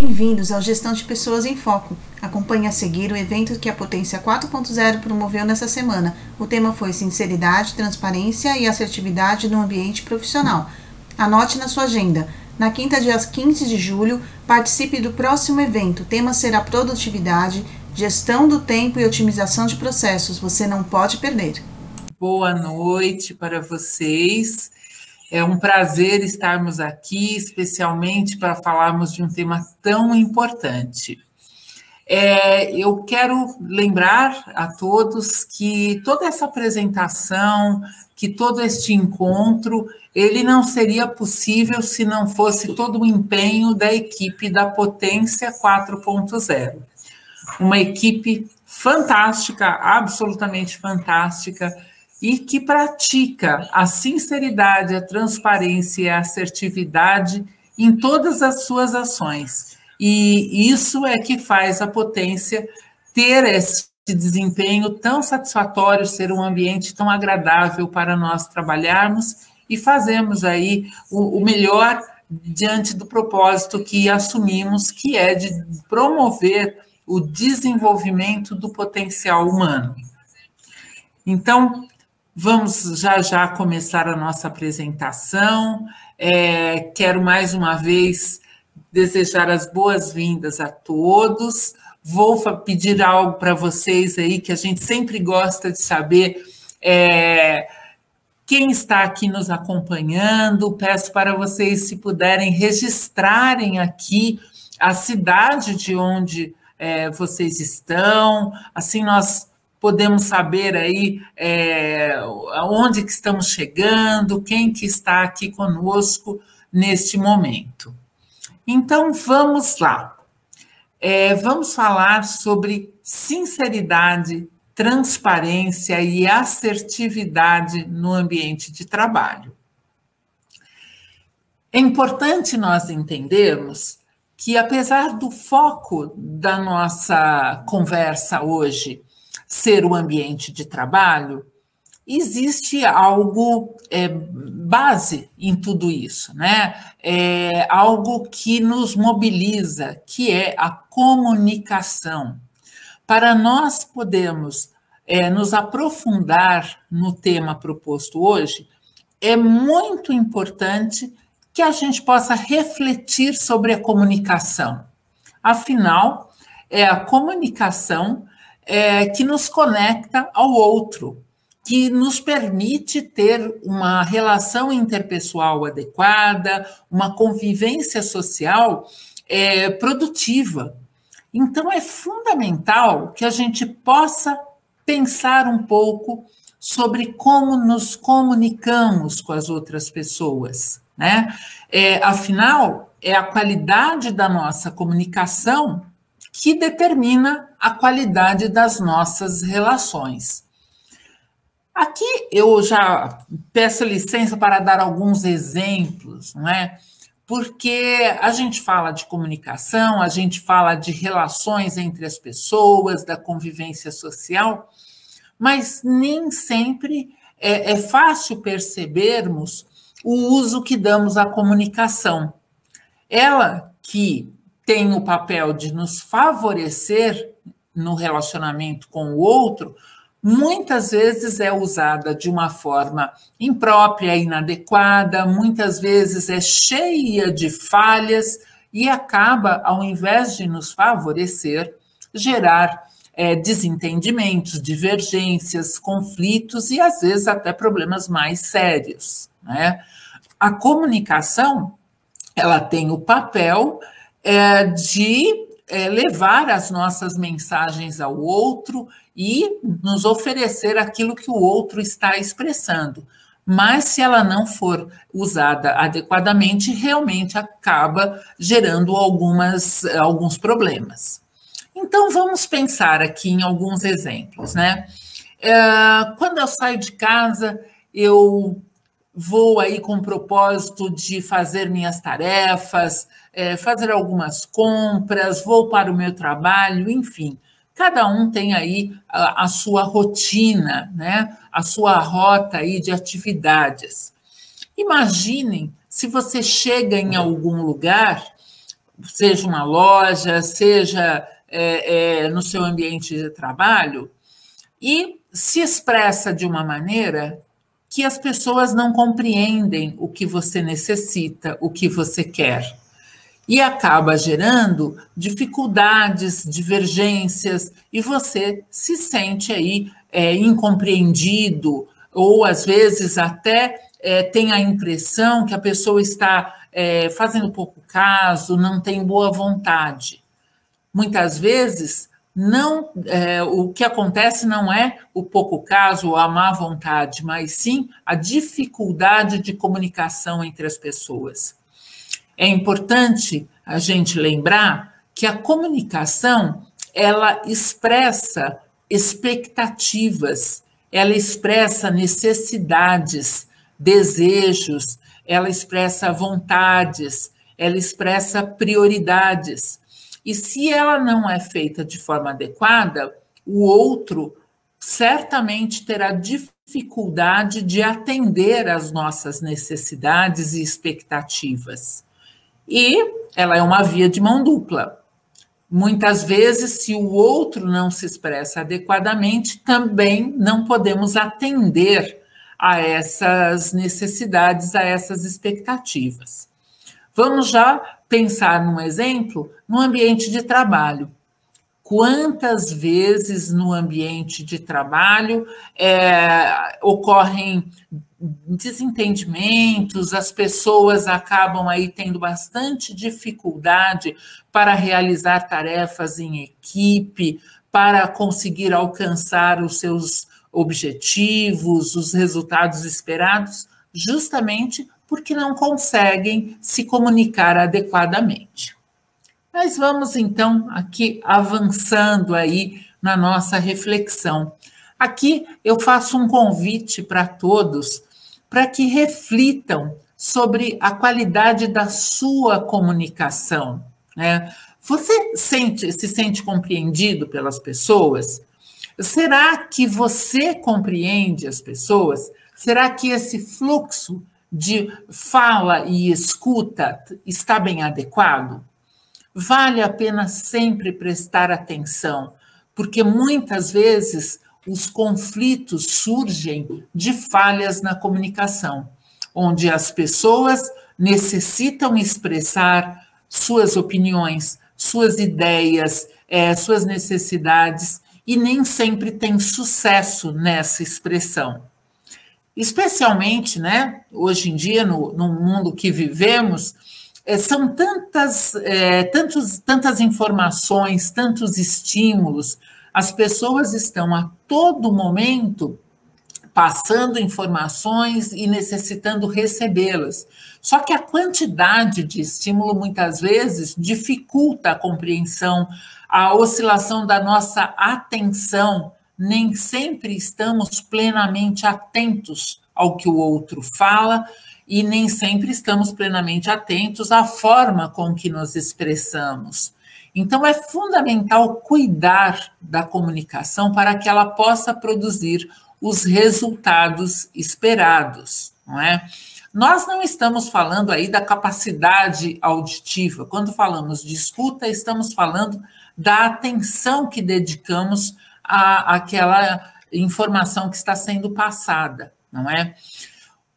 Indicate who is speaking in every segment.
Speaker 1: Bem-vindos ao Gestão de Pessoas em Foco. Acompanhe a seguir o evento que a Potência 4.0 promoveu nessa semana. O tema foi Sinceridade, Transparência e Assertividade no Ambiente Profissional. Anote na sua agenda. Na quinta, dia 15 de julho, participe do próximo evento. O tema será Produtividade, Gestão do Tempo e Otimização de Processos. Você não pode perder.
Speaker 2: Boa noite para vocês. É um prazer estarmos aqui, especialmente para falarmos de um tema tão importante. É, eu quero lembrar a todos que toda essa apresentação, que todo este encontro, ele não seria possível se não fosse todo o empenho da equipe da Potência 4.0. Uma equipe fantástica, absolutamente fantástica, e que pratica a sinceridade, a transparência e a assertividade em todas as suas ações. E isso é que faz a potência ter esse desempenho tão satisfatório, ser um ambiente tão agradável para nós trabalharmos e fazermos aí o, o melhor diante do propósito que assumimos, que é de promover o desenvolvimento do potencial humano. Então, Vamos já já começar a nossa apresentação. É, quero mais uma vez desejar as boas-vindas a todos. Vou pedir algo para vocês aí que a gente sempre gosta de saber. É, quem está aqui nos acompanhando, peço para vocês, se puderem, registrarem aqui a cidade de onde é, vocês estão, assim nós podemos saber aí é, aonde que estamos chegando, quem que está aqui conosco neste momento. Então, vamos lá. É, vamos falar sobre sinceridade, transparência e assertividade no ambiente de trabalho. É importante nós entendermos que, apesar do foco da nossa conversa hoje ser o ambiente de trabalho, existe algo é, base em tudo isso, né? É algo que nos mobiliza, que é a comunicação. Para nós podermos é, nos aprofundar no tema proposto hoje, é muito importante que a gente possa refletir sobre a comunicação. Afinal, é a comunicação é, que nos conecta ao outro, que nos permite ter uma relação interpessoal adequada, uma convivência social é, produtiva. Então, é fundamental que a gente possa pensar um pouco sobre como nos comunicamos com as outras pessoas, né? É, afinal, é a qualidade da nossa comunicação que determina a qualidade das nossas relações. Aqui eu já peço licença para dar alguns exemplos, não é? Porque a gente fala de comunicação, a gente fala de relações entre as pessoas, da convivência social, mas nem sempre é, é fácil percebermos o uso que damos à comunicação. Ela que tem o papel de nos favorecer no relacionamento com o outro, muitas vezes é usada de uma forma imprópria, inadequada, muitas vezes é cheia de falhas e acaba, ao invés de nos favorecer, gerar é, desentendimentos, divergências, conflitos e às vezes até problemas mais sérios. Né? A comunicação ela tem o papel é, de é, levar as nossas mensagens ao outro e nos oferecer aquilo que o outro está expressando. Mas se ela não for usada adequadamente, realmente acaba gerando algumas, alguns problemas. Então vamos pensar aqui em alguns exemplos, né? É, quando eu saio de casa, eu vou aí com o propósito de fazer minhas tarefas, é, fazer algumas compras, vou para o meu trabalho, enfim. Cada um tem aí a, a sua rotina, né? a sua rota aí de atividades. Imaginem se você chega em algum lugar seja uma loja, seja é, é, no seu ambiente de trabalho, e se expressa de uma maneira que as pessoas não compreendem o que você necessita, o que você quer. E acaba gerando dificuldades, divergências, e você se sente aí é, incompreendido, ou às vezes até é, tem a impressão que a pessoa está é, fazendo pouco caso, não tem boa vontade. Muitas vezes não é, o que acontece não é o pouco caso ou a má vontade, mas sim a dificuldade de comunicação entre as pessoas. É importante a gente lembrar que a comunicação ela expressa expectativas, ela expressa necessidades, desejos, ela expressa vontades, ela expressa prioridades. E se ela não é feita de forma adequada, o outro certamente terá dificuldade de atender às nossas necessidades e expectativas. E ela é uma via de mão dupla. Muitas vezes, se o outro não se expressa adequadamente, também não podemos atender a essas necessidades, a essas expectativas. Vamos já pensar num exemplo no ambiente de trabalho. Quantas vezes no ambiente de trabalho é, ocorrem desentendimentos, as pessoas acabam aí tendo bastante dificuldade para realizar tarefas em equipe, para conseguir alcançar os seus objetivos, os resultados esperados, justamente porque não conseguem se comunicar adequadamente. Mas vamos então aqui avançando aí na nossa reflexão. Aqui eu faço um convite para todos para que reflitam sobre a qualidade da sua comunicação. Né? Você sente, se sente compreendido pelas pessoas? Será que você compreende as pessoas? Será que esse fluxo de fala e escuta está bem adequado? Vale a pena sempre prestar atenção, porque muitas vezes os conflitos surgem de falhas na comunicação, onde as pessoas necessitam expressar suas opiniões, suas ideias, é, suas necessidades, e nem sempre tem sucesso nessa expressão especialmente, né, hoje em dia, no, no mundo que vivemos, é, são tantas, é, tantos, tantas informações, tantos estímulos, as pessoas estão a todo momento passando informações e necessitando recebê-las. Só que a quantidade de estímulo muitas vezes dificulta a compreensão, a oscilação da nossa atenção nem sempre estamos plenamente atentos ao que o outro fala e nem sempre estamos plenamente atentos à forma com que nos expressamos. Então, é fundamental cuidar da comunicação para que ela possa produzir os resultados esperados, não é? Nós não estamos falando aí da capacidade auditiva. Quando falamos de escuta, estamos falando da atenção que dedicamos a, aquela informação que está sendo passada, não é?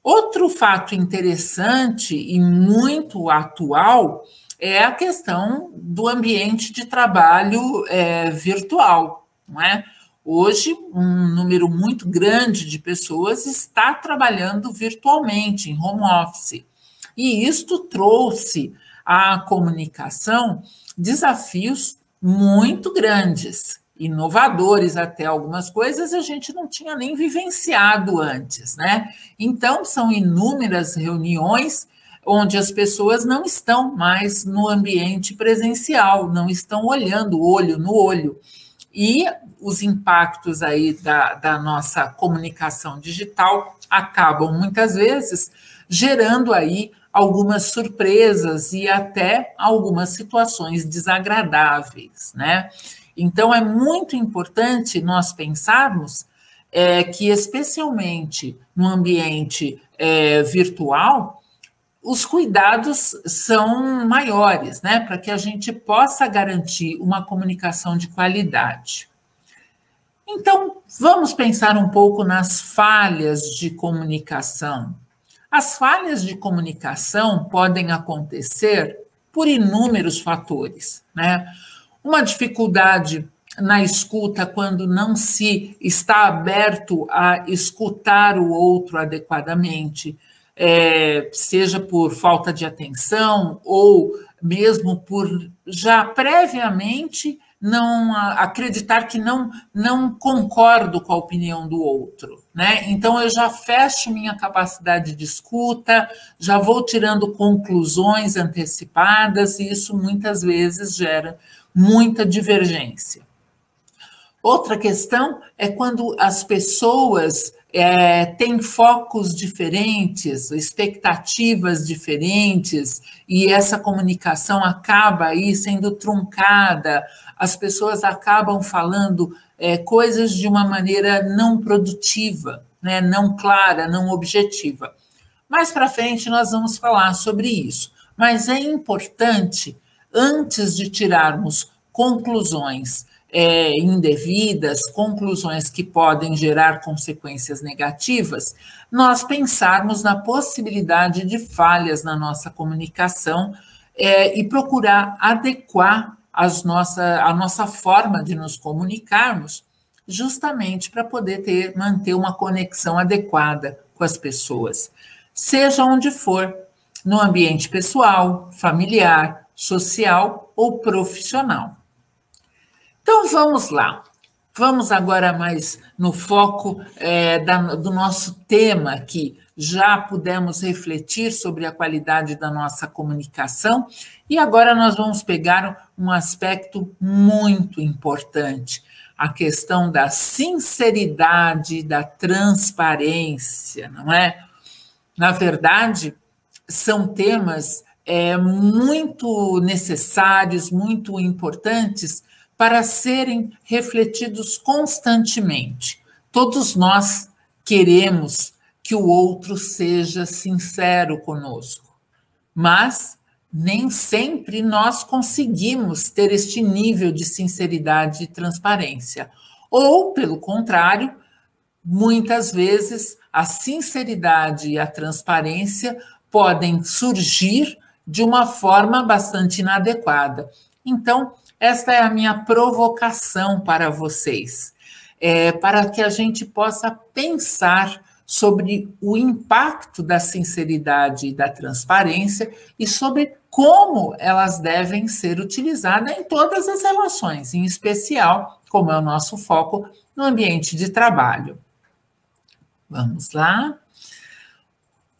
Speaker 2: Outro fato interessante e muito atual é a questão do ambiente de trabalho é, virtual, não é? Hoje, um número muito grande de pessoas está trabalhando virtualmente, em home office. E isto trouxe à comunicação desafios muito grandes inovadores até algumas coisas a gente não tinha nem vivenciado antes, né? Então são inúmeras reuniões onde as pessoas não estão mais no ambiente presencial, não estão olhando olho no olho. E os impactos aí da, da nossa comunicação digital acabam muitas vezes gerando aí algumas surpresas e até algumas situações desagradáveis, né? Então, é muito importante nós pensarmos é, que, especialmente no ambiente é, virtual, os cuidados são maiores, né, para que a gente possa garantir uma comunicação de qualidade. Então, vamos pensar um pouco nas falhas de comunicação. As falhas de comunicação podem acontecer por inúmeros fatores, né? Uma dificuldade na escuta quando não se está aberto a escutar o outro adequadamente, é, seja por falta de atenção ou mesmo por já previamente não acreditar que não não concordo com a opinião do outro, né? Então eu já fecho minha capacidade de escuta, já vou tirando conclusões antecipadas e isso muitas vezes gera muita divergência. Outra questão é quando as pessoas é, têm focos diferentes, expectativas diferentes, e essa comunicação acaba aí sendo truncada, as pessoas acabam falando é, coisas de uma maneira não produtiva, né, não clara, não objetiva. Mais para frente nós vamos falar sobre isso, mas é importante, antes de tirarmos conclusões é, indevidas, conclusões que podem gerar consequências negativas, nós pensarmos na possibilidade de falhas na nossa comunicação é, e procurar adequar as nossa, a nossa forma de nos comunicarmos, justamente para poder ter, manter uma conexão adequada com as pessoas, seja onde for, no ambiente pessoal, familiar, social ou profissional. Então vamos lá. Vamos agora mais no foco é, da, do nosso tema aqui. Já pudemos refletir sobre a qualidade da nossa comunicação e agora nós vamos pegar um aspecto muito importante, a questão da sinceridade, da transparência, não é? Na verdade, são temas é, muito necessários, muito importantes para serem refletidos constantemente. Todos nós queremos que o outro seja sincero conosco, mas nem sempre nós conseguimos ter este nível de sinceridade e transparência. Ou, pelo contrário, muitas vezes a sinceridade e a transparência podem surgir de uma forma bastante inadequada. Então, esta é a minha provocação para vocês, é, para que a gente possa pensar sobre o impacto da sinceridade e da transparência e sobre como elas devem ser utilizadas em todas as relações, em especial, como é o nosso foco, no ambiente de trabalho. Vamos lá.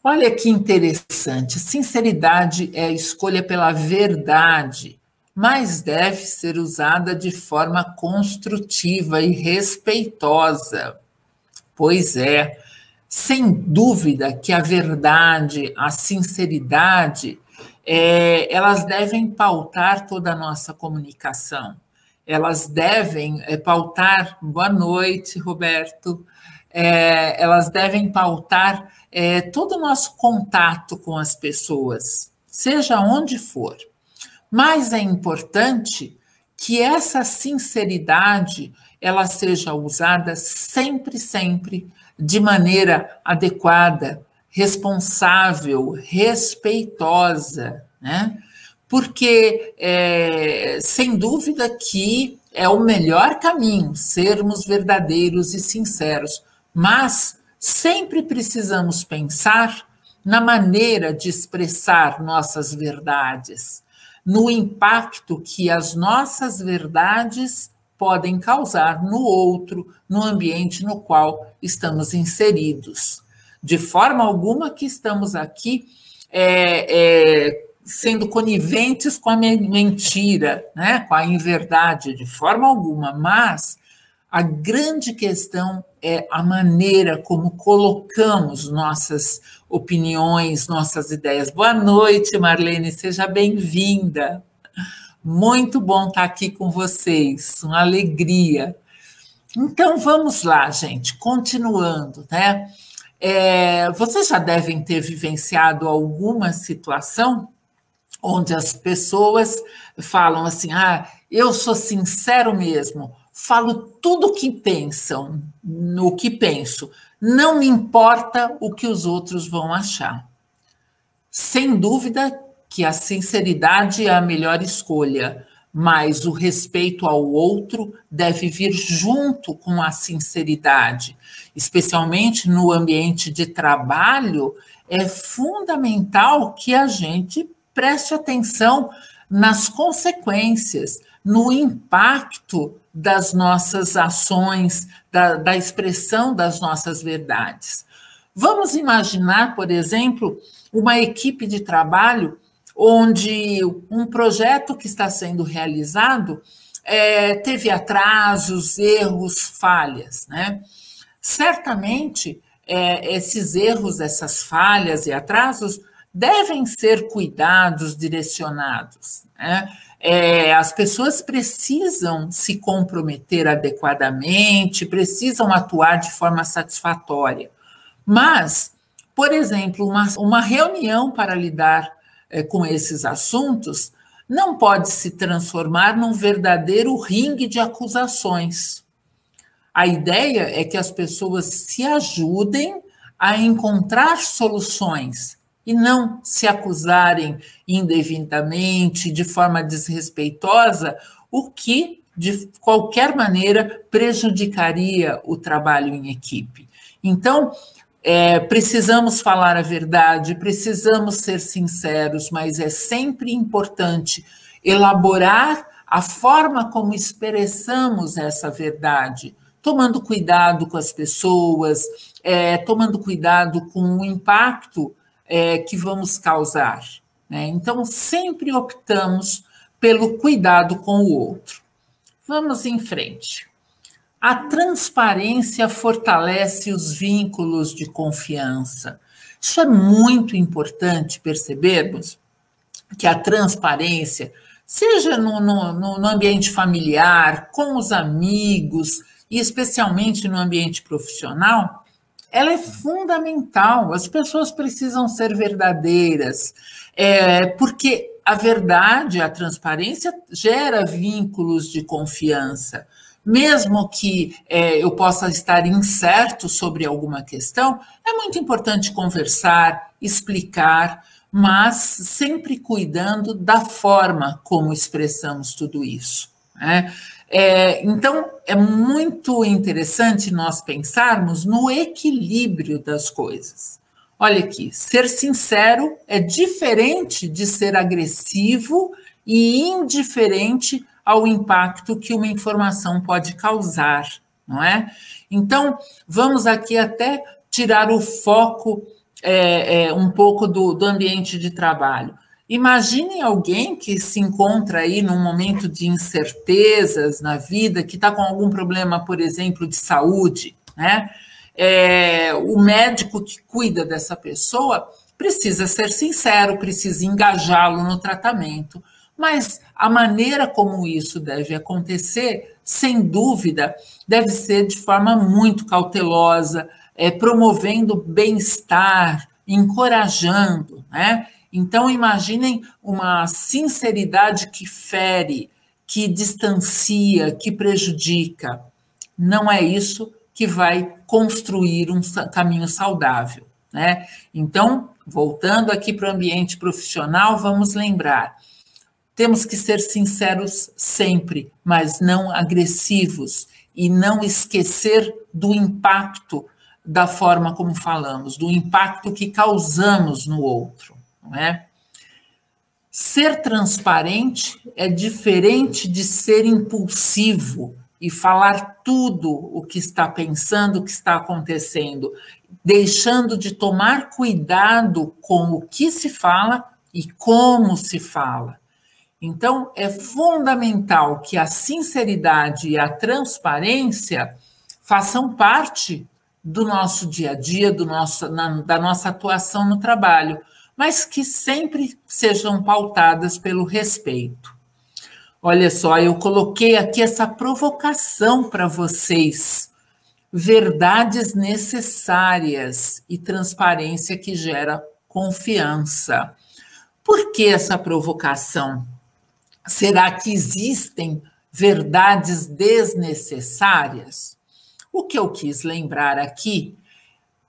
Speaker 2: Olha que interessante. Sinceridade é a escolha pela verdade mas deve ser usada de forma construtiva e respeitosa. Pois é, sem dúvida que a verdade, a sinceridade, é, elas devem pautar toda a nossa comunicação. Elas devem é, pautar. Boa noite, Roberto. É, elas devem pautar é, todo o nosso contato com as pessoas, seja onde for. Mas é importante que essa sinceridade ela seja usada sempre, sempre de maneira adequada, responsável, respeitosa, né? Porque é, sem dúvida que é o melhor caminho sermos verdadeiros e sinceros, mas sempre precisamos pensar na maneira de expressar nossas verdades no impacto que as nossas verdades podem causar no outro, no ambiente no qual estamos inseridos. De forma alguma que estamos aqui é, é, sendo coniventes com a mentira, né, com a inverdade, de forma alguma, mas a grande questão é a maneira como colocamos nossas opiniões, nossas ideias. Boa noite, Marlene, seja bem-vinda. Muito bom estar aqui com vocês, uma alegria. Então vamos lá, gente, continuando, né? É, vocês já devem ter vivenciado alguma situação onde as pessoas falam assim: ah, eu sou sincero mesmo, falo tudo o que pensam, no que penso, não me importa o que os outros vão achar. Sem dúvida que a sinceridade é a melhor escolha, mas o respeito ao outro deve vir junto com a sinceridade, especialmente no ambiente de trabalho. É fundamental que a gente preste atenção nas consequências, no impacto das nossas ações, da, da expressão das nossas verdades. Vamos imaginar, por exemplo, uma equipe de trabalho onde um projeto que está sendo realizado é, teve atrasos, erros, falhas, né? Certamente, é, esses erros, essas falhas e atrasos devem ser cuidados, direcionados. Né? É, as pessoas precisam se comprometer adequadamente, precisam atuar de forma satisfatória. Mas, por exemplo, uma, uma reunião para lidar é, com esses assuntos não pode se transformar num verdadeiro ringue de acusações. A ideia é que as pessoas se ajudem a encontrar soluções e não se acusarem indevidamente, de forma desrespeitosa, o que, de qualquer maneira, prejudicaria o trabalho em equipe. Então, é, precisamos falar a verdade, precisamos ser sinceros, mas é sempre importante elaborar a forma como expressamos essa verdade, tomando cuidado com as pessoas, é, tomando cuidado com o impacto é, que vamos causar. Né? Então, sempre optamos pelo cuidado com o outro. Vamos em frente. A transparência fortalece os vínculos de confiança. Isso é muito importante percebermos que a transparência, seja no, no, no ambiente familiar, com os amigos e especialmente no ambiente profissional, ela é fundamental. As pessoas precisam ser verdadeiras, é, porque a verdade, a transparência gera vínculos de confiança. Mesmo que é, eu possa estar incerto sobre alguma questão, é muito importante conversar, explicar, mas sempre cuidando da forma como expressamos tudo isso. Né? É, então, é muito interessante nós pensarmos no equilíbrio das coisas. Olha aqui, ser sincero é diferente de ser agressivo e indiferente ao impacto que uma informação pode causar, não é? Então, vamos aqui até tirar o foco é, é, um pouco do, do ambiente de trabalho. Imagine alguém que se encontra aí num momento de incertezas na vida, que está com algum problema, por exemplo, de saúde, né? É, o médico que cuida dessa pessoa precisa ser sincero, precisa engajá-lo no tratamento, mas a maneira como isso deve acontecer, sem dúvida, deve ser de forma muito cautelosa, é, promovendo bem-estar, encorajando, né? Então, imaginem uma sinceridade que fere, que distancia, que prejudica. Não é isso que vai construir um caminho saudável. Né? Então, voltando aqui para o ambiente profissional, vamos lembrar: temos que ser sinceros sempre, mas não agressivos, e não esquecer do impacto da forma como falamos, do impacto que causamos no outro não é? Ser transparente é diferente de ser impulsivo e falar tudo o que está pensando, o que está acontecendo, deixando de tomar cuidado com o que se fala e como se fala. Então, é fundamental que a sinceridade e a transparência façam parte do nosso dia a dia, do nosso, na, da nossa atuação no trabalho mas que sempre sejam pautadas pelo respeito. Olha só, eu coloquei aqui essa provocação para vocês. verdades necessárias e transparência que gera confiança. Por que essa provocação? Será que existem verdades desnecessárias? O que eu quis lembrar aqui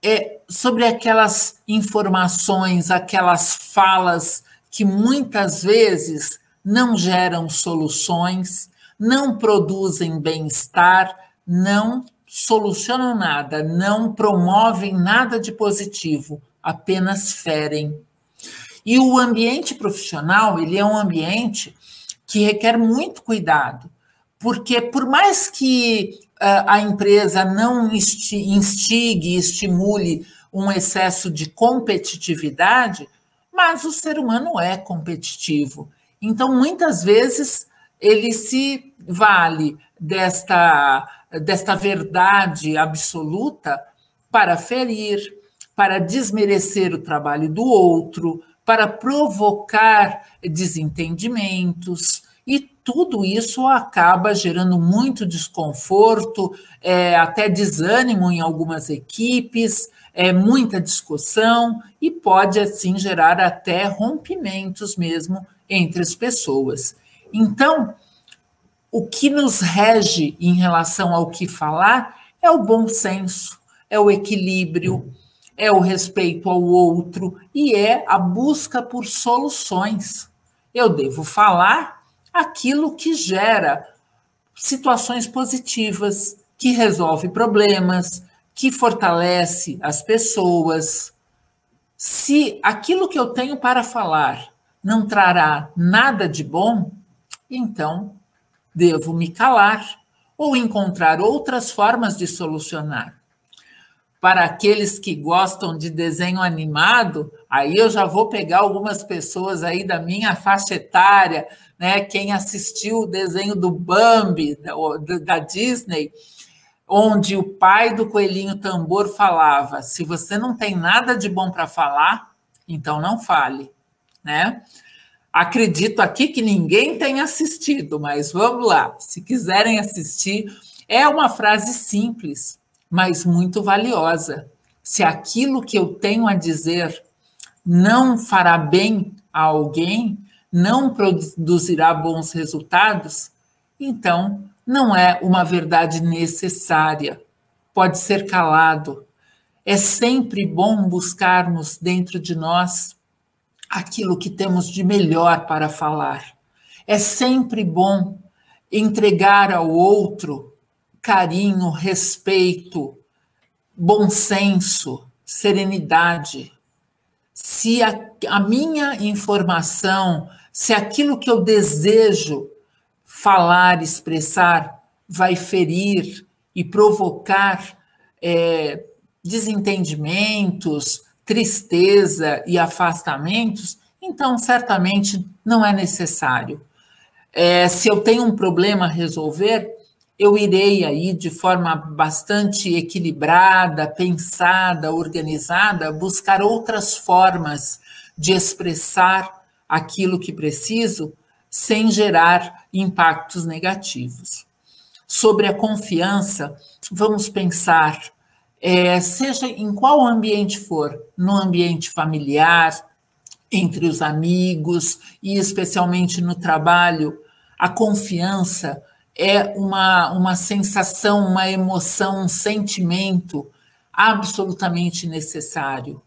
Speaker 2: é sobre aquelas informações, aquelas falas que muitas vezes não geram soluções, não produzem bem-estar, não solucionam nada, não promovem nada de positivo, apenas ferem. E o ambiente profissional, ele é um ambiente que requer muito cuidado, porque por mais que a empresa não instigue, estimule um excesso de competitividade, mas o ser humano é competitivo. Então, muitas vezes, ele se vale desta, desta verdade absoluta para ferir, para desmerecer o trabalho do outro, para provocar desentendimentos, e tudo isso acaba gerando muito desconforto, é, até desânimo em algumas equipes, é, muita discussão e pode assim gerar até rompimentos mesmo entre as pessoas. Então, o que nos rege em relação ao que falar é o bom senso, é o equilíbrio, é o respeito ao outro e é a busca por soluções. Eu devo falar aquilo que gera situações positivas, que resolve problemas, que fortalece as pessoas. Se aquilo que eu tenho para falar não trará nada de bom, então devo me calar ou encontrar outras formas de solucionar. Para aqueles que gostam de desenho animado, aí eu já vou pegar algumas pessoas aí da minha faixa etária, né? Quem assistiu o desenho do Bambi da, Disney, onde o pai do coelhinho tambor falava: se você não tem nada de bom para falar, então não fale, né? Acredito aqui que ninguém tenha assistido, mas vamos lá. Se quiserem assistir, é uma frase simples, mas muito valiosa. Se aquilo que eu tenho a dizer não fará bem a alguém, não produzirá bons resultados, então não é uma verdade necessária, pode ser calado. É sempre bom buscarmos dentro de nós aquilo que temos de melhor para falar. É sempre bom entregar ao outro carinho, respeito, bom senso, serenidade. Se a, a minha informação, se aquilo que eu desejo falar, expressar, vai ferir e provocar é, desentendimentos, tristeza e afastamentos, então certamente não é necessário. É, se eu tenho um problema a resolver, eu irei aí de forma bastante equilibrada, pensada, organizada, buscar outras formas de expressar aquilo que preciso sem gerar impactos negativos. Sobre a confiança, vamos pensar, é, seja em qual ambiente for, no ambiente familiar, entre os amigos e especialmente no trabalho, a confiança é uma, uma sensação, uma emoção, um sentimento absolutamente necessário.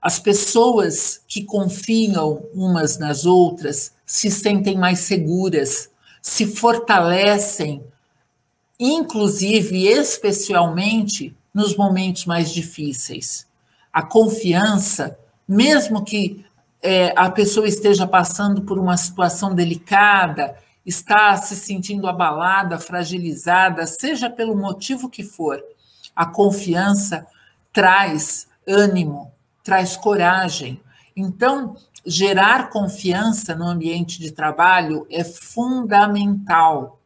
Speaker 2: As pessoas que confiam umas nas outras se sentem mais seguras, se fortalecem, inclusive e especialmente nos momentos mais difíceis. A confiança, mesmo que é, a pessoa esteja passando por uma situação delicada, está se sentindo abalada, fragilizada, seja pelo motivo que for, a confiança traz ânimo, traz coragem. Então, gerar confiança no ambiente de trabalho é fundamental.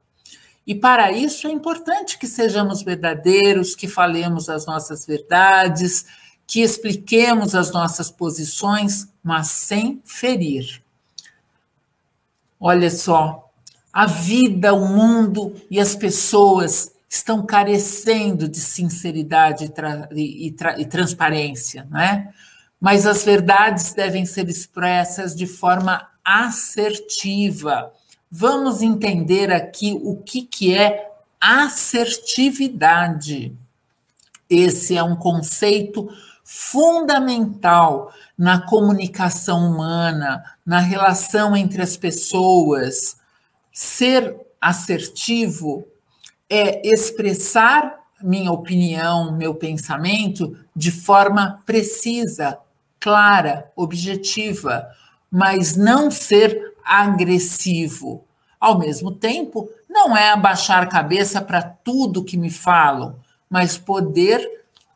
Speaker 2: E para isso é importante que sejamos verdadeiros, que falemos as nossas verdades, que expliquemos as nossas posições, mas sem ferir. Olha só, a vida, o mundo e as pessoas estão carecendo de sinceridade e, tra e, tra e transparência, né? Mas as verdades devem ser expressas de forma assertiva. Vamos entender aqui o que, que é assertividade. Esse é um conceito fundamental na comunicação humana, na relação entre as pessoas. Ser assertivo é expressar minha opinião, meu pensamento de forma precisa, clara, objetiva, mas não ser agressivo. Ao mesmo tempo, não é abaixar a cabeça para tudo que me falam, mas poder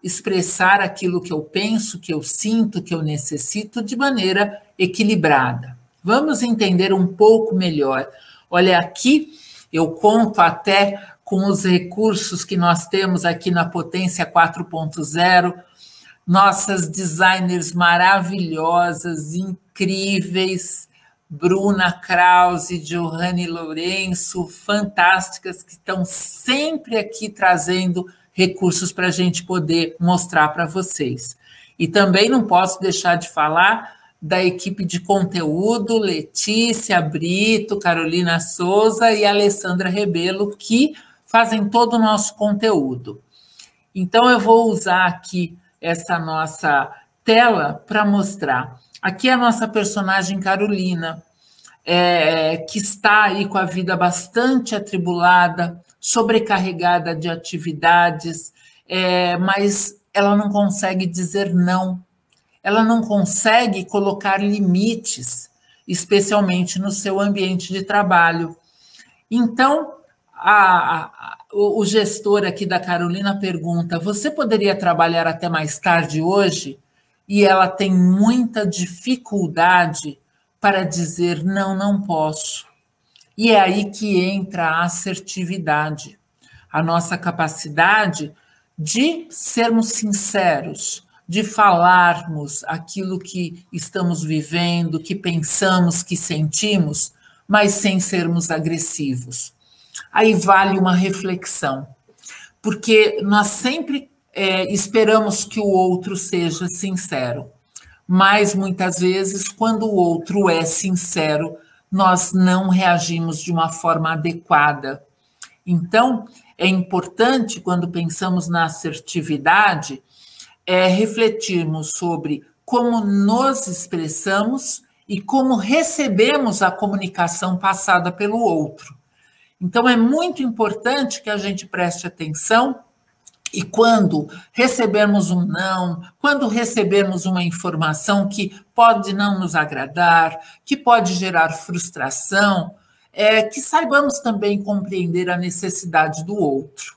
Speaker 2: expressar aquilo que eu penso, que eu sinto, que eu necessito de maneira equilibrada. Vamos entender um pouco melhor. Olha, aqui eu conto até com os recursos que nós temos aqui na Potência 4.0, nossas designers maravilhosas, incríveis, Bruna Krause, Johanne Lourenço, fantásticas, que estão sempre aqui trazendo recursos para a gente poder mostrar para vocês. E também não posso deixar de falar da equipe de conteúdo, Letícia Brito, Carolina Souza e Alessandra Rebelo, que fazem todo o nosso conteúdo. Então, eu vou usar aqui essa nossa tela para mostrar. Aqui é a nossa personagem Carolina, é, que está aí com a vida bastante atribulada, sobrecarregada de atividades, é, mas ela não consegue dizer não, ela não consegue colocar limites, especialmente no seu ambiente de trabalho. Então, a, a, o, o gestor aqui da Carolina pergunta: você poderia trabalhar até mais tarde hoje? E ela tem muita dificuldade para dizer não, não posso. E é aí que entra a assertividade, a nossa capacidade de sermos sinceros, de falarmos aquilo que estamos vivendo, que pensamos, que sentimos, mas sem sermos agressivos. Aí vale uma reflexão, porque nós sempre é, esperamos que o outro seja sincero, mas muitas vezes, quando o outro é sincero, nós não reagimos de uma forma adequada. Então, é importante, quando pensamos na assertividade, é refletirmos sobre como nos expressamos e como recebemos a comunicação passada pelo outro. Então, é muito importante que a gente preste atenção e quando recebermos um não, quando recebermos uma informação que pode não nos agradar, que pode gerar frustração, é que saibamos também compreender a necessidade do outro.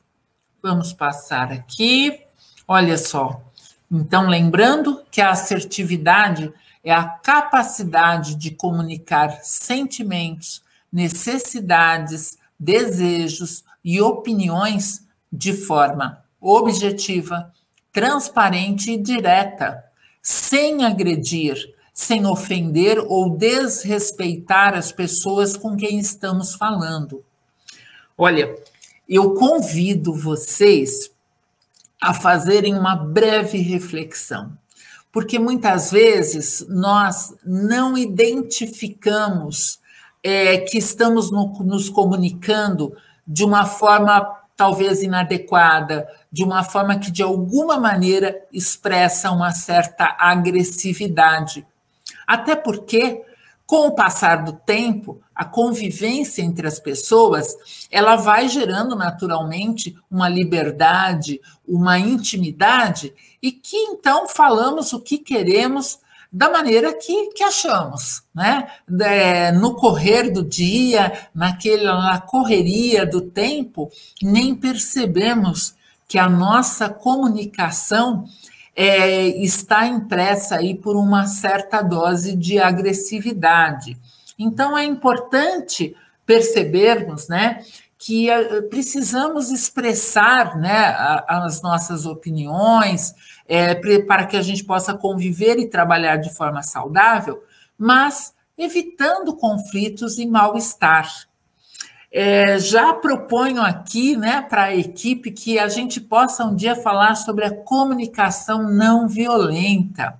Speaker 2: Vamos passar aqui. Olha só. Então, lembrando que a assertividade é a capacidade de comunicar sentimentos, necessidades, desejos e opiniões de forma objetiva, transparente e direta, sem agredir, sem ofender ou desrespeitar as pessoas com quem estamos falando. Olha, eu convido vocês a fazerem uma breve reflexão, porque muitas vezes nós não identificamos é, que estamos no, nos comunicando de uma forma talvez inadequada, de uma forma que de alguma maneira expressa uma certa agressividade. Até porque, com o passar do tempo, a convivência entre as pessoas, ela vai gerando naturalmente uma liberdade, uma intimidade e que então falamos o que queremos da maneira que, que achamos, né? É, no correr do dia, naquela na correria do tempo, nem percebemos que a nossa comunicação é, está impressa aí por uma certa dose de agressividade. Então é importante percebermos, né, que eh, precisamos expressar, né, as nossas opiniões, é, para que a gente possa conviver e trabalhar de forma saudável, mas evitando conflitos e mal-estar. É, já proponho aqui né, para a equipe que a gente possa um dia falar sobre a comunicação não violenta.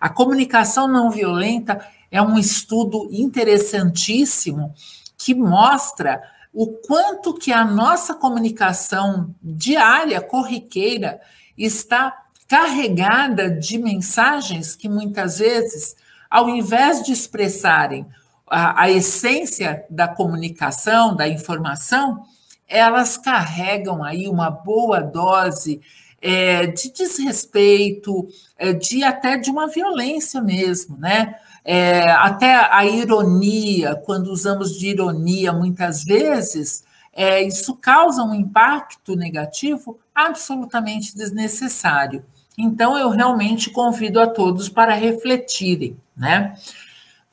Speaker 2: A comunicação não violenta é um estudo interessantíssimo que mostra o quanto que a nossa comunicação diária, corriqueira, está carregada de mensagens que muitas vezes, ao invés de expressarem a, a essência da comunicação, da informação, elas carregam aí uma boa dose é, de desrespeito, é, de até de uma violência mesmo, né? É, até a ironia, quando usamos de ironia muitas vezes, é, isso causa um impacto negativo absolutamente desnecessário. Então, eu realmente convido a todos para refletirem, né?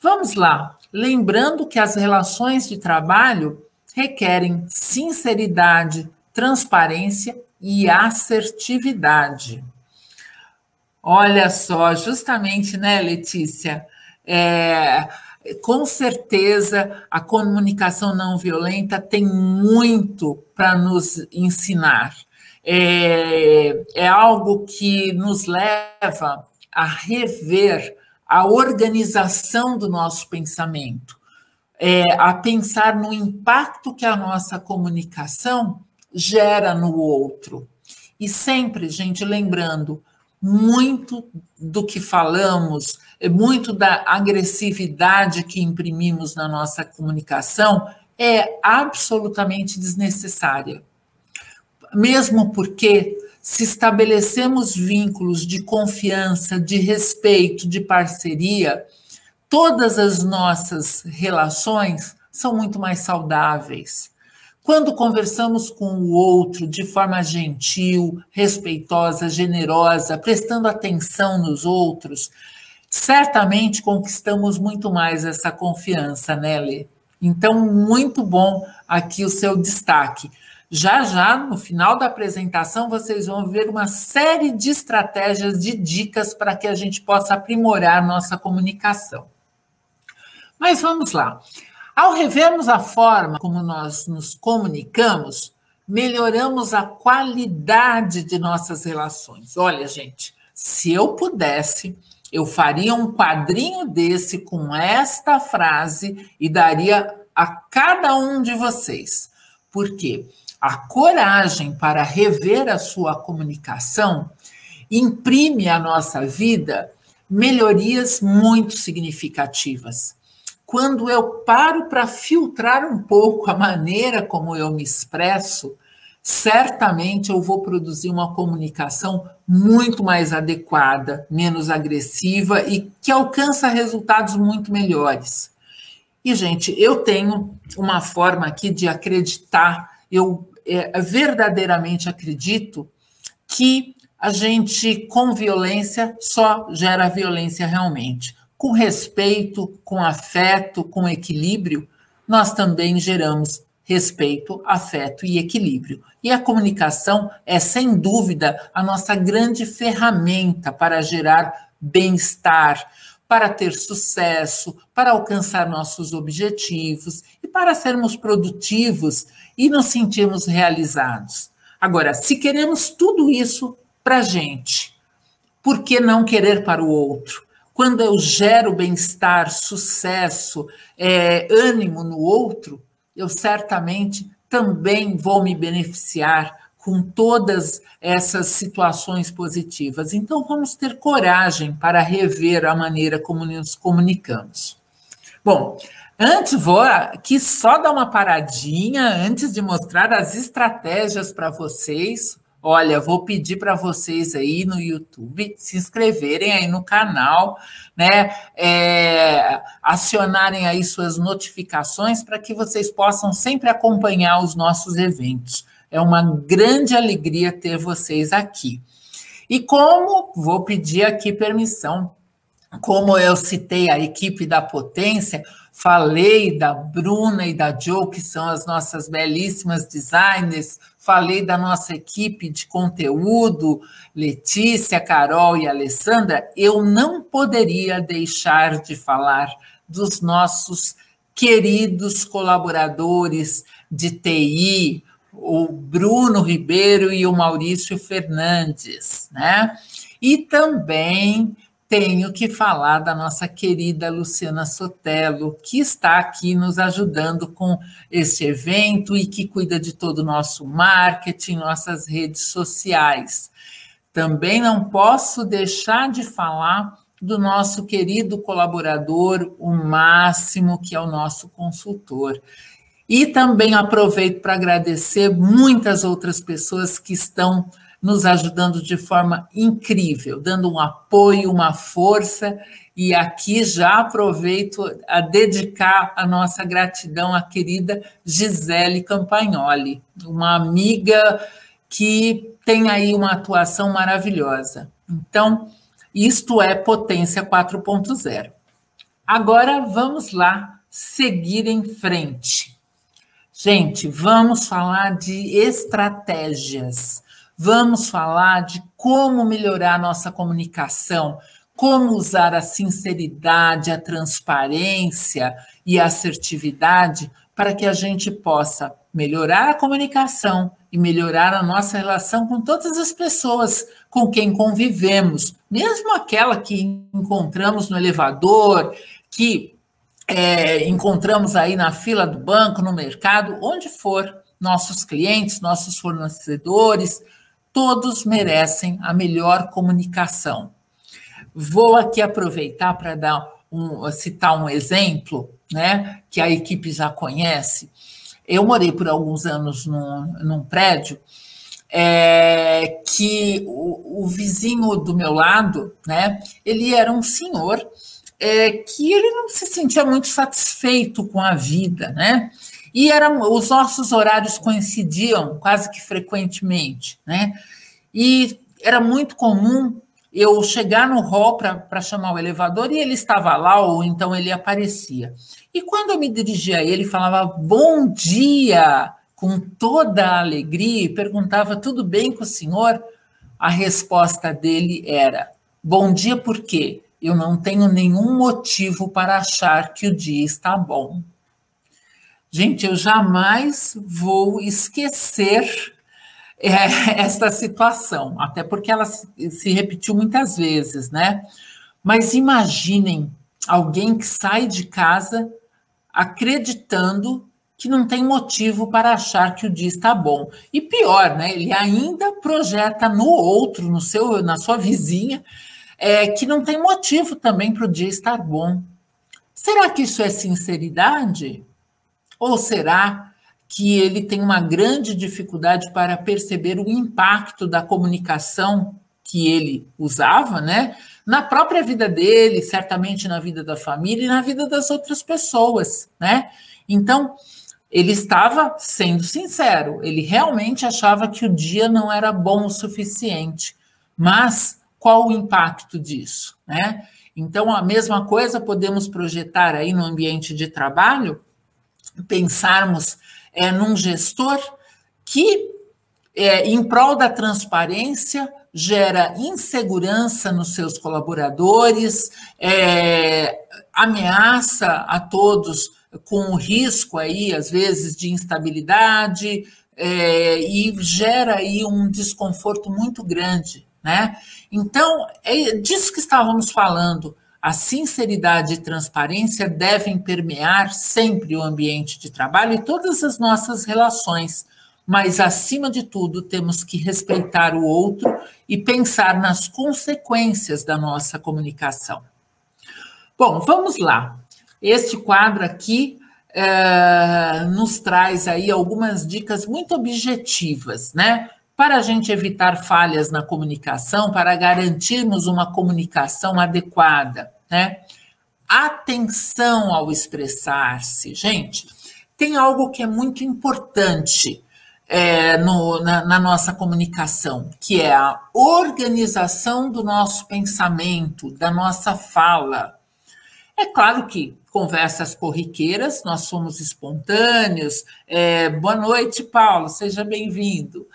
Speaker 2: Vamos lá. Lembrando que as relações de trabalho requerem sinceridade, transparência e assertividade. Olha só, justamente, né, Letícia? É, com certeza, a comunicação não violenta tem muito para nos ensinar. É, é algo que nos leva a rever a organização do nosso pensamento, é, a pensar no impacto que a nossa comunicação gera no outro. E sempre, gente, lembrando, muito do que falamos, muito da agressividade que imprimimos na nossa comunicação é absolutamente desnecessária. Mesmo porque se estabelecemos vínculos de confiança, de respeito, de parceria, todas as nossas relações são muito mais saudáveis. Quando conversamos com o outro de forma gentil, respeitosa, generosa, prestando atenção nos outros, certamente conquistamos muito mais essa confiança, né, Lê? Então, muito bom aqui o seu destaque. Já já, no final da apresentação, vocês vão ver uma série de estratégias, de dicas para que a gente possa aprimorar nossa comunicação. Mas vamos lá. Ao revermos a forma como nós nos comunicamos, melhoramos a qualidade de nossas relações. Olha, gente, se eu pudesse, eu faria um quadrinho desse com esta frase e daria a cada um de vocês. Por quê? A coragem para rever a sua comunicação imprime à nossa vida melhorias muito significativas. Quando eu paro para filtrar um pouco a maneira como eu me expresso, certamente eu vou produzir uma comunicação muito mais adequada, menos agressiva e que alcança resultados muito melhores. E, gente, eu tenho uma forma aqui de acreditar, eu é, verdadeiramente acredito que a gente, com violência, só gera violência realmente. Com respeito, com afeto, com equilíbrio, nós também geramos respeito, afeto e equilíbrio. E a comunicação é, sem dúvida, a nossa grande ferramenta para gerar bem-estar, para ter sucesso, para alcançar nossos objetivos e para sermos produtivos e nos sentirmos realizados. Agora, se queremos tudo isso para a gente, por que não querer para o outro? Quando eu gero bem-estar, sucesso, é, ânimo no outro, eu certamente também vou me beneficiar com todas essas situações positivas. Então, vamos ter coragem para rever a maneira como nos comunicamos. Bom, Antes, vou aqui só dar uma paradinha antes de mostrar as estratégias para vocês. Olha, vou pedir para vocês aí no YouTube se inscreverem aí no canal, né? É, acionarem aí suas notificações para que vocês possam sempre acompanhar os nossos eventos. É uma grande alegria ter vocês aqui. E como vou pedir aqui permissão, como eu citei a equipe da Potência, Falei da Bruna e da Joe, que são as nossas belíssimas designers. Falei da nossa equipe de conteúdo, Letícia, Carol e Alessandra. Eu não poderia deixar de falar dos nossos queridos colaboradores de TI, o Bruno Ribeiro e o Maurício Fernandes, né? E também tenho que falar da nossa querida Luciana Sotelo, que está aqui nos ajudando com este evento e que cuida de todo o nosso marketing, nossas redes sociais. Também não posso deixar de falar do nosso querido colaborador, o Máximo, que é o nosso consultor. E também aproveito para agradecer muitas outras pessoas que estão nos ajudando de forma incrível, dando um apoio, uma força. E aqui já aproveito a dedicar a nossa gratidão à querida Gisele Campagnoli, uma amiga que tem aí uma atuação maravilhosa. Então, isto é potência 4.0. Agora vamos lá seguir em frente. Gente, vamos falar de estratégias. Vamos falar de como melhorar nossa comunicação, como usar a sinceridade, a transparência e a assertividade para que a gente possa melhorar a comunicação e melhorar a nossa relação com todas as pessoas com quem convivemos, mesmo aquela que encontramos no elevador, que é, encontramos aí na fila do banco, no mercado, onde for, nossos clientes, nossos fornecedores, todos merecem a melhor comunicação. Vou aqui aproveitar para dar um, citar um exemplo, né, que a equipe já conhece. Eu morei por alguns anos num, num prédio é, que o, o, vizinho do meu lado, né, ele era um senhor é, que ele não se sentia muito satisfeito com a vida, né? E eram, os nossos horários coincidiam quase que frequentemente, né? E era muito comum eu chegar no hall para chamar o elevador e ele estava lá, ou então ele aparecia. E quando eu me dirigia a ele, falava bom dia, com toda a alegria, e perguntava tudo bem com o senhor, a resposta dele era: bom dia, por quê? Eu não tenho nenhum motivo para achar que o dia está bom. Gente, eu jamais vou esquecer é, esta situação, até porque ela se, repetiu muitas vezes, né? Mas imaginem alguém que sai de casa acreditando que não tem motivo para achar que o dia está bom. E pior, né? Ele ainda projeta no outro, no seu, na sua vizinha, é, que não tem motivo também para o dia estar bom. Será que isso é sinceridade? Ou será que ele tem uma grande dificuldade para perceber o impacto da comunicação que ele usava, né? Na própria vida dele, certamente na vida da família e na vida das outras pessoas, né? Então, ele estava sendo sincero, ele realmente achava que o dia não era bom o suficiente. Mas qual o impacto disso, né? Então, a mesma coisa podemos projetar aí no ambiente de trabalho, pensarmos é, num gestor que, é, em prol da transparência, gera insegurança nos seus colaboradores, é, ameaça a todos com o risco aí, às vezes, de instabilidade, é, e gera aí um desconforto muito grande, né? Então, é disso que estávamos falando. A sinceridade e transparência devem permear sempre o ambiente de trabalho e todas as nossas relações, mas, acima de tudo, temos que respeitar o outro e pensar nas consequências da nossa comunicação. Bom, vamos lá. Este quadro aqui é, nos traz aí algumas dicas muito objetivas, né? Para a gente evitar falhas na comunicação, para garantirmos uma comunicação adequada né? Atenção ao expressar-se. Gente, tem algo que é muito importante é, no, na, na, nossa comunicação, que é a organização do nosso pensamento, da nossa fala. É claro que conversas corriqueiras, nós somos espontâneos. É, boa noite, Paulo, seja bem-vindo.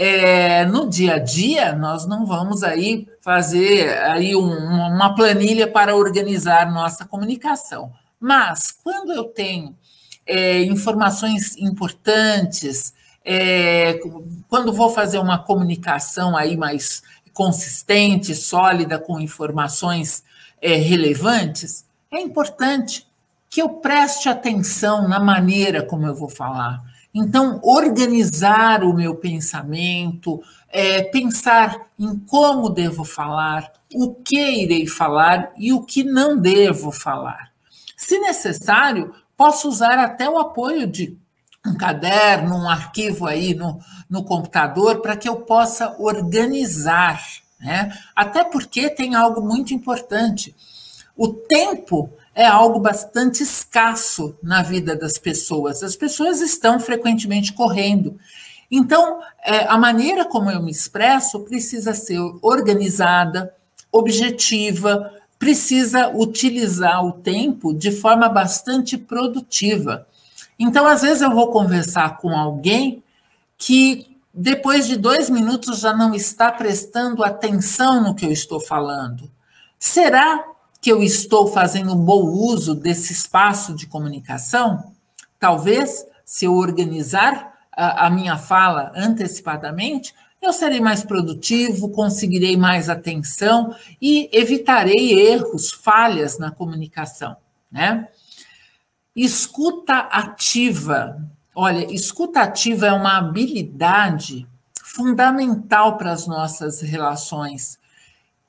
Speaker 2: É, no dia a dia, nós não vamos aí fazer aí um, uma planilha para organizar nossa comunicação, Mas, quando eu tenho é, informações importantes, é, quando vou fazer uma comunicação aí mais consistente, sólida, com informações é, relevantes, é importante que eu preste atenção na maneira como eu vou falar. Então, organizar o meu pensamento, é, pensar em como devo falar, o que irei falar e o que não devo falar. Se necessário, posso usar até o apoio de um caderno, um arquivo aí no, no computador para que eu possa organizar, né? Até porque tem algo muito importante. O tempo é algo bastante escasso na vida das pessoas. As pessoas estão frequentemente correndo. Então, é, a maneira como eu me expresso precisa ser organizada, objetiva, precisa utilizar o tempo de forma bastante produtiva. Então, às vezes, eu vou conversar com alguém que, depois de dois minutos, já não está prestando atenção no que eu estou falando. Será que eu estou fazendo um bom uso desse espaço de comunicação? Talvez, se eu organizar a, a minha fala antecipadamente, eu serei mais produtivo, conseguirei mais atenção e evitarei erros, falhas na comunicação, né? Escuta ativa. Olha, escuta ativa é uma habilidade fundamental para as nossas relações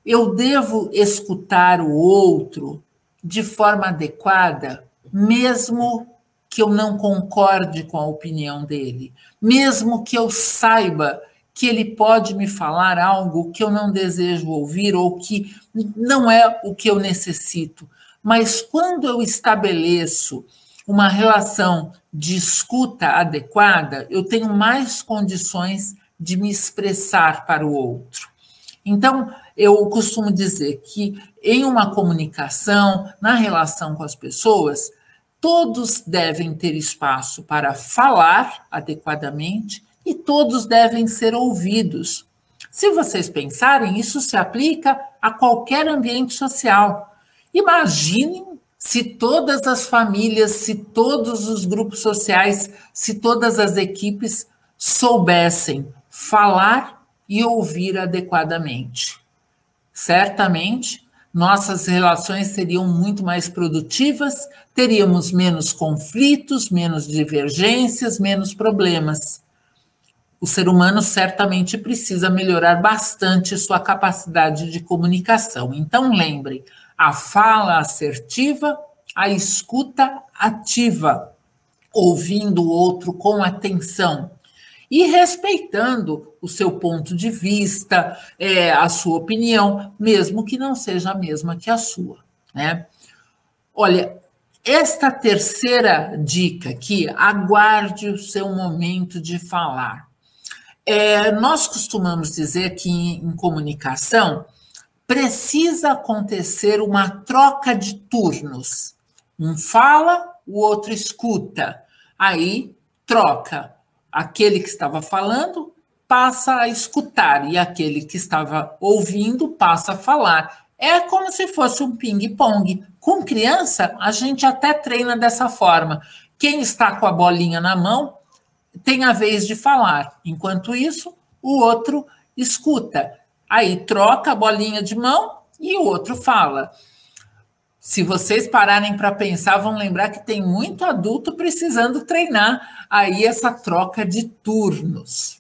Speaker 2: eu devo escutar o outro de forma adequada, mesmo que eu não concorde com a opinião dele, mesmo que eu saiba que ele pode me falar algo que eu não desejo ouvir ou que não é o que eu necessito. Mas quando eu estabeleço uma relação de escuta adequada, eu tenho mais condições de me expressar para o outro. Então, eu costumo dizer que em uma comunicação, na relação com as pessoas, todos devem ter espaço para falar adequadamente e todos devem ser ouvidos. Se vocês pensarem, isso se aplica a qualquer ambiente social. Imaginem se todas as famílias, se todos os grupos sociais, se todas as equipes soubessem falar e ouvir adequadamente certamente nossas relações seriam muito mais produtivas, teríamos menos conflitos, menos divergências, menos problemas. O ser humano certamente precisa melhorar bastante sua capacidade de comunicação. Então, lembre: a fala assertiva, a escuta ativa, ouvindo o outro com atenção, e respeitando o seu ponto de vista, é, a sua opinião, mesmo que não seja a mesma que a sua. Né? Olha, esta terceira dica aqui, aguarde o seu momento de falar. É, nós costumamos dizer que em, em comunicação precisa acontecer uma troca de turnos. Um fala, o outro escuta. Aí troca aquele que estava falando passa a escutar e aquele que estava ouvindo passa a falar. É como se fosse um ping-pong. Com criança, a gente até treina dessa forma. Quem está com a bolinha na mão tem a vez de falar. Enquanto isso, o outro escuta. Aí troca a bolinha de mão e o outro fala. Se vocês pararem para pensar, vão lembrar que tem muito adulto precisando treinar aí essa troca de turnos.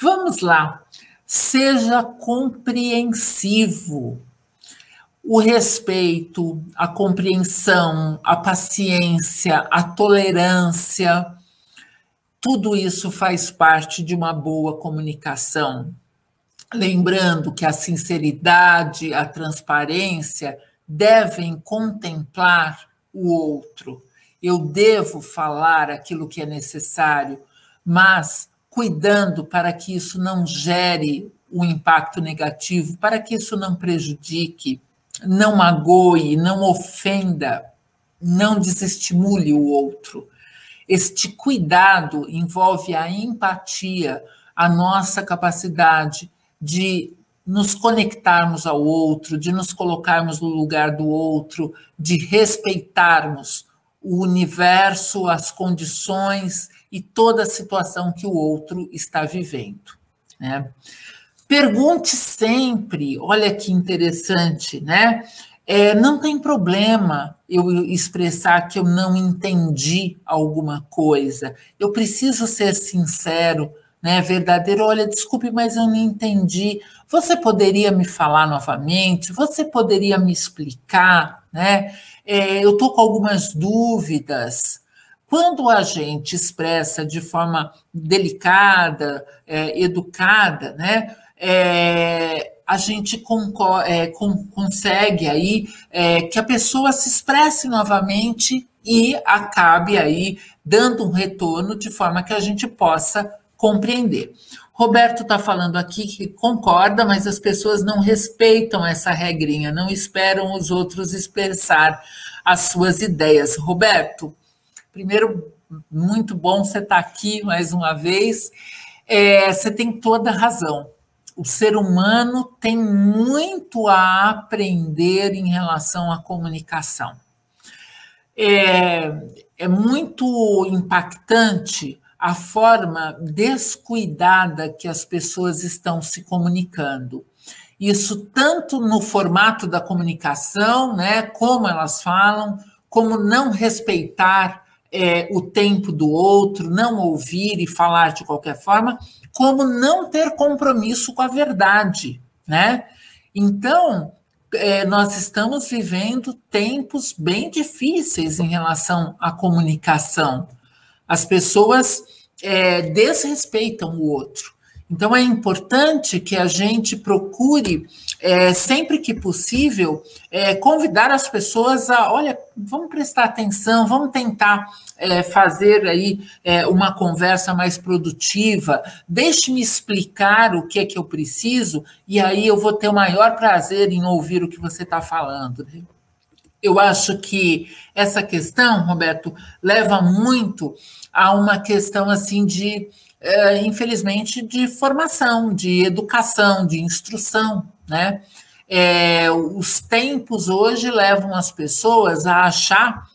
Speaker 2: Vamos lá. Seja compreensivo. O respeito, a compreensão, a paciência, a tolerância, tudo isso faz parte de uma boa comunicação. Lembrando que a sinceridade, a transparência devem contemplar o outro. Eu devo falar aquilo que é necessário, mas cuidando para que isso não gere um impacto negativo, para que isso não prejudique, não magoe, não ofenda, não desestimule o outro. Este cuidado envolve a empatia, a nossa capacidade de nos conectarmos ao outro, de nos colocarmos no lugar do outro, de respeitarmos o universo, as condições e toda a situação que o outro está vivendo. Né? Pergunte sempre, olha que interessante, né? É, não tem problema eu expressar que eu não entendi alguma coisa. Eu preciso ser sincero, né, verdadeiro. Olha, desculpe, mas eu não entendi. Você poderia me falar novamente? Você poderia me explicar, né? É, eu estou com algumas dúvidas. Quando a gente expressa de forma delicada, é, educada, né, é, a gente é, consegue aí é, que a pessoa se expresse novamente e acabe aí dando um retorno de forma que a gente possa compreender. Roberto está falando aqui que concorda, mas as pessoas não respeitam essa regrinha, não esperam os outros expressar as suas ideias. Roberto, primeiro, muito bom você estar tá aqui mais uma vez. É, você tem toda a razão. O ser humano tem muito a aprender em relação à comunicação. É, é muito impactante a forma descuidada que as pessoas estão se comunicando. Isso tanto no formato da comunicação, né, como elas falam, como não respeitar é, o tempo do outro, não ouvir e falar de qualquer forma, como não ter compromisso com a verdade, né? Então, é, nós estamos vivendo tempos bem difíceis em relação à comunicação. As pessoas é, desrespeitam o outro. Então, é importante que a gente procure, é, sempre que possível, é, convidar as pessoas a, olha, vamos prestar atenção, vamos tentar é, fazer aí é, uma conversa mais produtiva, deixe-me explicar o que é que eu preciso, e aí eu vou ter o maior prazer em ouvir o que você está falando. Eu acho que essa questão, Roberto, leva muito a uma questão assim de, é, infelizmente, de formação, de educação, de instrução, né? É, os tempos hoje levam as pessoas a achar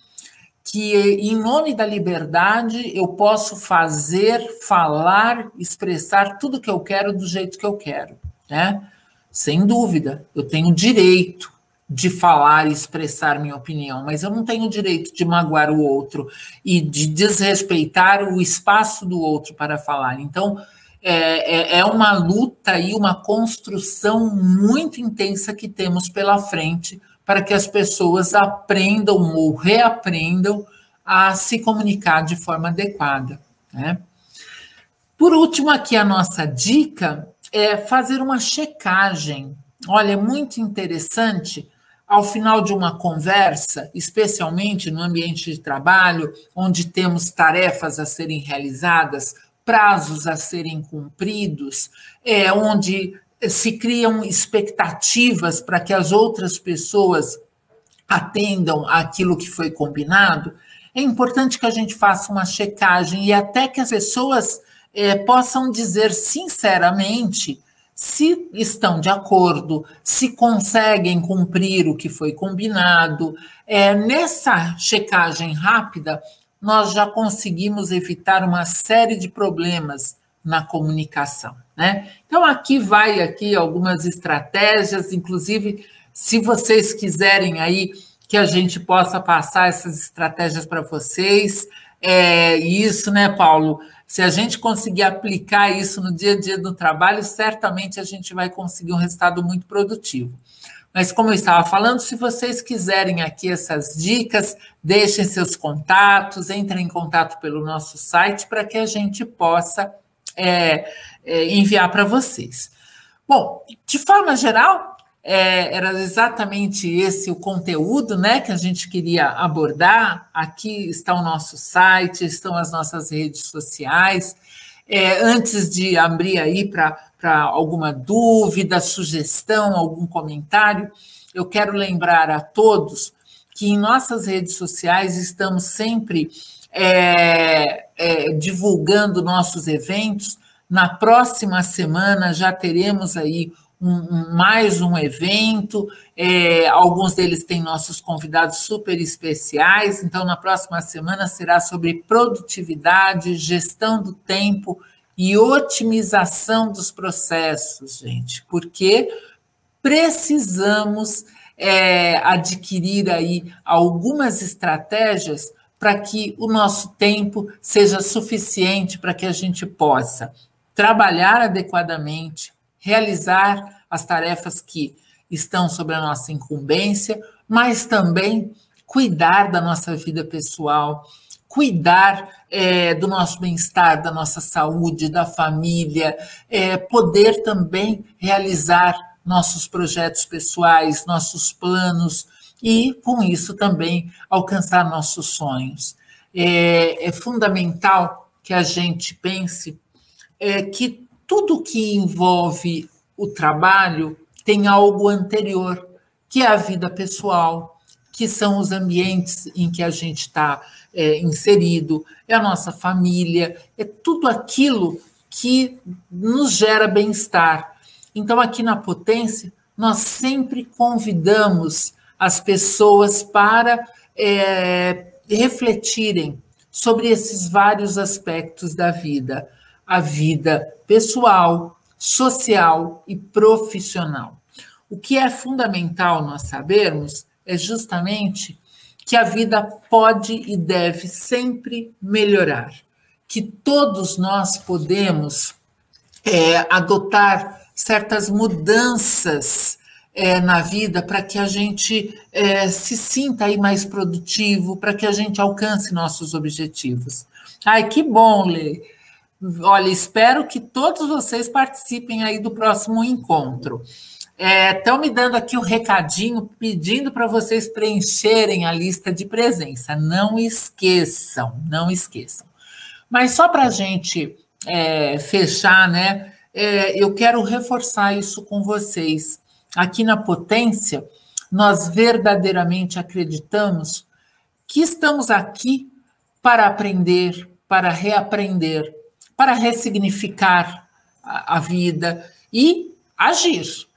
Speaker 2: que, em nome da liberdade, eu posso fazer, falar, expressar tudo que eu quero do jeito que eu quero, né? Sem dúvida, eu tenho direito, de falar e expressar minha opinião, mas eu não tenho o direito de magoar o outro e de desrespeitar o espaço do outro para falar. Então, é, é, é uma luta e uma construção muito intensa que temos pela frente para que as pessoas aprendam ou reaprendam a se comunicar de forma adequada. Né? Por último, aqui a nossa dica é fazer uma checagem. Olha, é muito interessante ao final de uma conversa, especialmente no ambiente de trabalho, onde temos tarefas a serem realizadas, prazos a serem cumpridos, é, onde se criam expectativas para que as outras pessoas atendam aquilo que foi combinado, é importante que a gente faça uma checagem e até que as pessoas é, possam dizer sinceramente se estão de acordo, se conseguem cumprir o que foi combinado. É, nessa checagem rápida, nós já conseguimos evitar uma série de problemas na comunicação. Né? Então, aqui vai aqui algumas estratégias, inclusive, se vocês quiserem aí que a gente possa passar essas estratégias para vocês. É, isso, né, Paulo? Se a gente conseguir aplicar isso no dia a dia do trabalho, certamente a gente vai conseguir um resultado muito produtivo. Mas, como eu estava falando, se vocês quiserem aqui essas dicas, deixem seus contatos, entrem em contato pelo nosso site para que a gente possa é, é, enviar para vocês. Bom, de forma geral, é, era exatamente esse o conteúdo né, que a gente queria abordar. Aqui está o nosso site, estão as nossas redes sociais. É, antes de abrir aí para alguma dúvida, sugestão, algum comentário, eu quero lembrar a todos que em nossas redes sociais estamos sempre é, é, divulgando nossos eventos. Na próxima semana já teremos aí um, mais um evento. É, alguns deles têm nossos convidados super especiais. Então, na próxima semana será sobre produtividade, gestão do tempo e otimização dos processos, gente, porque precisamos é, adquirir aí algumas estratégias para que o nosso tempo seja suficiente para que a gente possa trabalhar adequadamente, realizar as tarefas que estão sobre a nossa incumbência, mas também cuidar da nossa vida pessoal, cuidar é, do nosso bem-estar, da nossa saúde, da família, é, poder também realizar nossos projetos pessoais, nossos planos, e, com isso, também alcançar nossos sonhos. É, é fundamental que a gente pense é, que tudo que envolve o trabalho tem algo anterior, que é a vida pessoal, que são os ambientes em que a gente está é, inserido, é a nossa família, é tudo aquilo que nos gera bem-estar. Então, aqui na Potência, nós sempre convidamos as pessoas para é, refletirem sobre esses vários aspectos da vida, a vida pessoal, social e profissional. O que é fundamental nós sabermos é justamente que a vida pode e deve sempre melhorar, que todos nós podemos é, adotar certas mudanças é, na vida para que a gente é, se sinta aí mais produtivo, para que a gente alcance nossos objetivos. Ai, que bom, Lê. Olha, espero que todos vocês participem aí do próximo encontro. Estão é, me dando aqui o um recadinho, pedindo para vocês preencherem a lista de presença. Não esqueçam, não esqueçam. Mas só para a gente é, fechar, né? É, eu quero reforçar isso com vocês. Aqui na Potência, nós verdadeiramente acreditamos que estamos aqui para aprender, para reaprender, para ressignificar a, a vida e agir.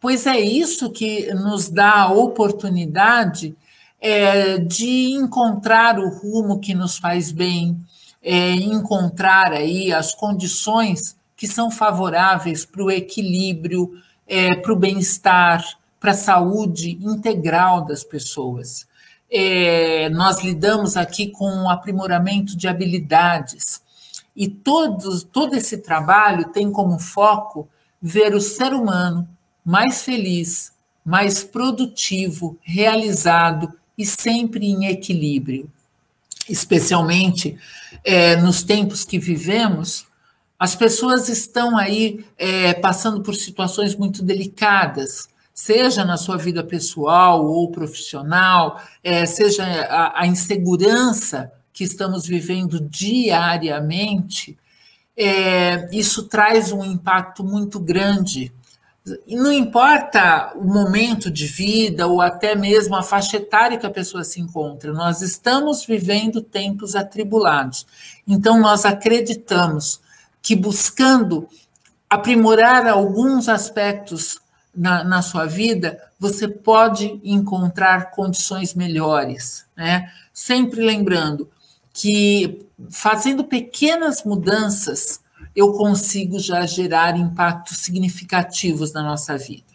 Speaker 2: Pois é isso que nos dá a oportunidade é, de encontrar o rumo que nos faz bem, é, encontrar aí as condições que são favoráveis para o equilíbrio, é, para o bem-estar, para a saúde integral das pessoas. É, nós lidamos aqui com o aprimoramento de habilidades e todos, todo esse trabalho tem como foco ver o ser humano mais feliz, mais produtivo, realizado e sempre em equilíbrio. Especialmente é, nos tempos que vivemos, as pessoas estão aí é, passando por situações muito delicadas, seja na sua vida pessoal ou profissional, é, seja a, a, insegurança que estamos vivendo diariamente, é, isso traz um impacto muito grande. Não importa o momento de vida ou até mesmo a faixa etária que a pessoa se encontra, nós estamos vivendo tempos atribulados. Então, nós acreditamos que buscando aprimorar alguns aspectos na, na sua vida, você pode encontrar condições melhores, né? Sempre lembrando que fazendo pequenas mudanças, eu consigo já gerar impactos significativos na nossa vida.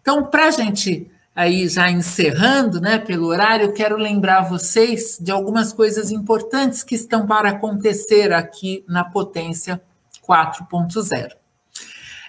Speaker 2: Então, para a gente aí já encerrando, né, pelo horário, eu quero lembrar vocês de algumas coisas importantes que estão para acontecer aqui na Potência 4.0.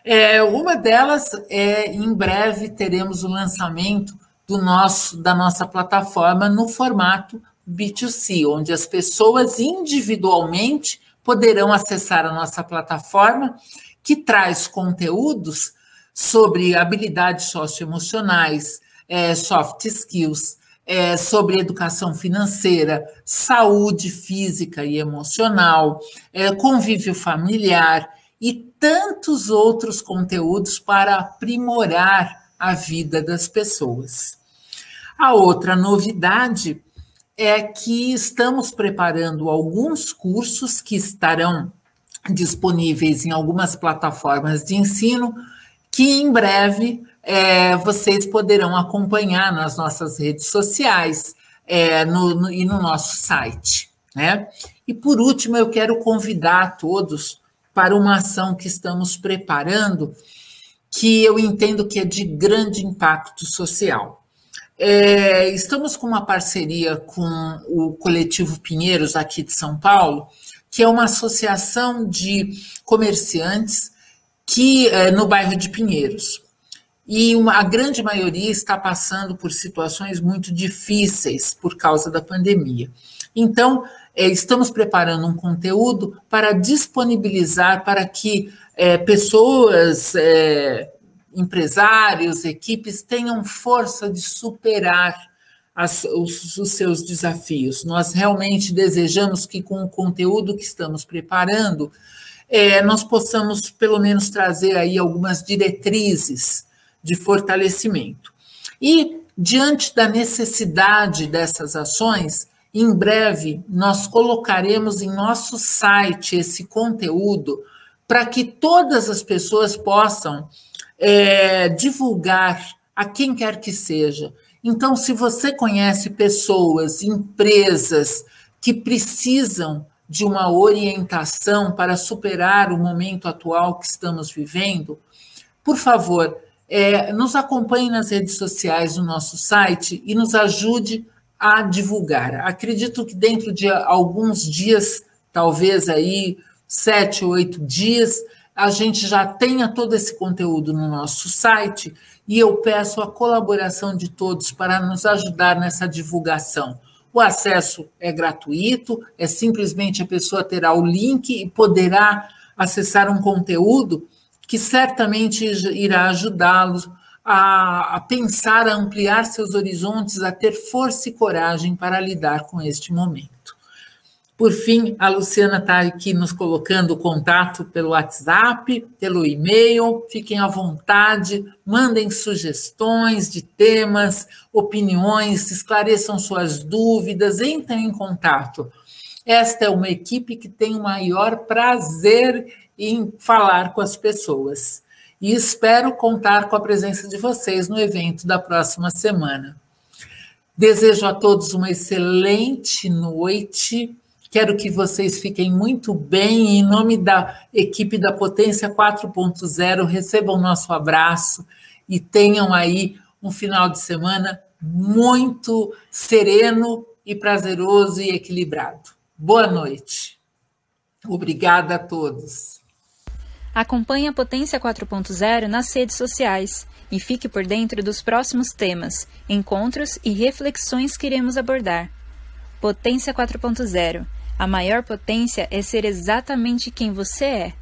Speaker 2: É, uma delas é em breve teremos o lançamento do nosso da nossa plataforma no formato B2C, onde as pessoas individualmente poderão acessar a nossa plataforma que traz conteúdos sobre habilidades socioemocionais, é, soft skills, é, sobre educação financeira, saúde física e emocional, é, convívio familiar e tantos outros conteúdos para aprimorar a vida das pessoas. A outra novidade é que estamos preparando alguns cursos que estarão disponíveis em algumas plataformas de ensino que em breve é, vocês poderão acompanhar nas nossas redes sociais é, no, no, e no nosso site. Né? E por último, eu quero convidar todos para uma ação que estamos preparando, que eu entendo que é de grande impacto social. É, estamos com uma parceria com o Coletivo Pinheiros, aqui de São Paulo, que é uma associação de comerciantes que é, no bairro de Pinheiros. E uma, a grande maioria está passando por situações muito difíceis por causa da pandemia. Então, é, estamos preparando um conteúdo para disponibilizar para que é, pessoas, é, empresários, equipes tenham força de superar as, os, os, seus desafios. Nós realmente desejamos que, com o conteúdo que estamos preparando, é, nós possamos, pelo menos, trazer aí algumas diretrizes de fortalecimento. E, diante da necessidade dessas ações, em breve nós colocaremos em nosso site esse conteúdo para que todas as pessoas possam é, divulgar a quem quer que seja. Então, se você conhece pessoas, empresas que precisam de uma orientação para superar o momento atual que estamos vivendo, por favor, é, nos acompanhe nas redes sociais, no nosso site e nos ajude a divulgar. Acredito que dentro de alguns dias, talvez aí sete oito dias, a gente já tenha todo esse conteúdo no nosso site e eu peço a colaboração de todos para nos ajudar nessa divulgação. O acesso é gratuito, é simplesmente a pessoa terá o link e poderá acessar um conteúdo que certamente irá ajudá-los a, a, pensar, a ampliar seus horizontes, a ter força e coragem para lidar com este momento. Por fim, a Luciana está aqui nos colocando o contato pelo WhatsApp, pelo e-mail. Fiquem à vontade, mandem sugestões de temas, opiniões, esclareçam suas dúvidas, entrem em contato. Esta é uma equipe que tem o maior prazer em falar com as pessoas. E espero contar com a presença de vocês no evento da próxima semana. Desejo a todos uma excelente noite Quero que vocês fiquem muito bem. Em nome da equipe da Potência 4.0, recebam nosso abraço e tenham aí um final de semana muito sereno e prazeroso e equilibrado. Boa noite. Obrigada a todos.
Speaker 3: Acompanhe a Potência 4.0 nas redes sociais e fique por dentro dos próximos temas, encontros e reflexões que iremos abordar. Potência 4.0 a maior potência é ser exatamente quem você é.